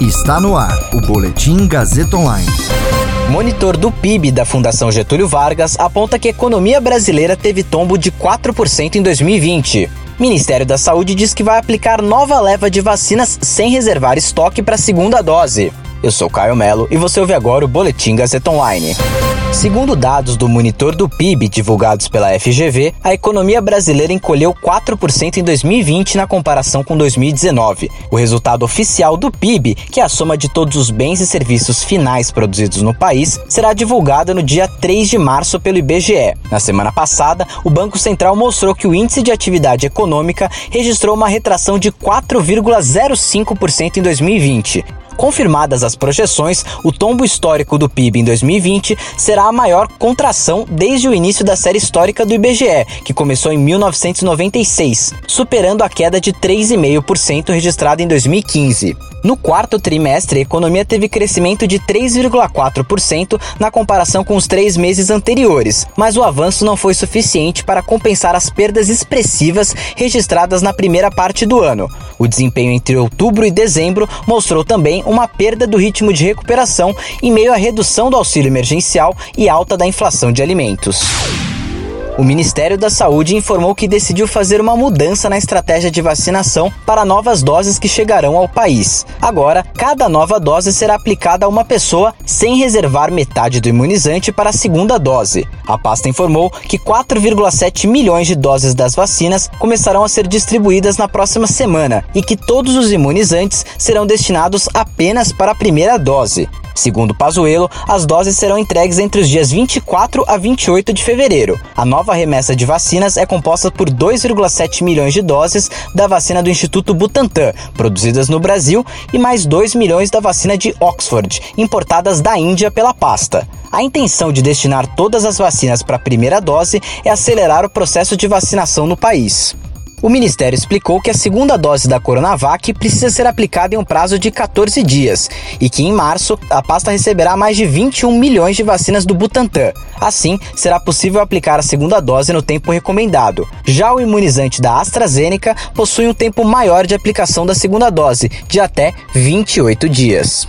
Está no ar o Boletim Gazeta Online. Monitor do PIB da Fundação Getúlio Vargas aponta que a economia brasileira teve tombo de 4% em 2020. Ministério da Saúde diz que vai aplicar nova leva de vacinas sem reservar estoque para a segunda dose. Eu sou Caio Melo e você ouve agora o Boletim Gazeta Online. Segundo dados do monitor do PIB divulgados pela FGV, a economia brasileira encolheu 4% em 2020 na comparação com 2019. O resultado oficial do PIB, que é a soma de todos os bens e serviços finais produzidos no país, será divulgado no dia 3 de março pelo IBGE. Na semana passada, o Banco Central mostrou que o índice de atividade econômica registrou uma retração de 4,05% em 2020. Confirmadas as projeções, o tombo histórico do PIB em 2020 será a maior contração desde o início da série histórica do IBGE, que começou em 1996, superando a queda de 3,5% registrada em 2015. No quarto trimestre, a economia teve crescimento de 3,4% na comparação com os três meses anteriores, mas o avanço não foi suficiente para compensar as perdas expressivas registradas na primeira parte do ano. O desempenho entre outubro e dezembro mostrou também uma perda do ritmo de recuperação em meio à redução do auxílio emergencial e alta da inflação de alimentos. O Ministério da Saúde informou que decidiu fazer uma mudança na estratégia de vacinação para novas doses que chegarão ao país. Agora, cada nova dose será aplicada a uma pessoa sem reservar metade do imunizante para a segunda dose. A pasta informou que 4,7 milhões de doses das vacinas começarão a ser distribuídas na próxima semana e que todos os imunizantes serão destinados apenas para a primeira dose. Segundo Pazuello, as doses serão entregues entre os dias 24 a 28 de fevereiro. A nova remessa de vacinas é composta por 2,7 milhões de doses da vacina do Instituto Butantan, produzidas no Brasil, e mais 2 milhões da vacina de Oxford, importadas da Índia pela pasta. A intenção de destinar todas as vacinas para a primeira dose é acelerar o processo de vacinação no país. O Ministério explicou que a segunda dose da Coronavac precisa ser aplicada em um prazo de 14 dias e que em março a pasta receberá mais de 21 milhões de vacinas do Butantan. Assim, será possível aplicar a segunda dose no tempo recomendado. Já o imunizante da AstraZeneca possui um tempo maior de aplicação da segunda dose, de até 28 dias.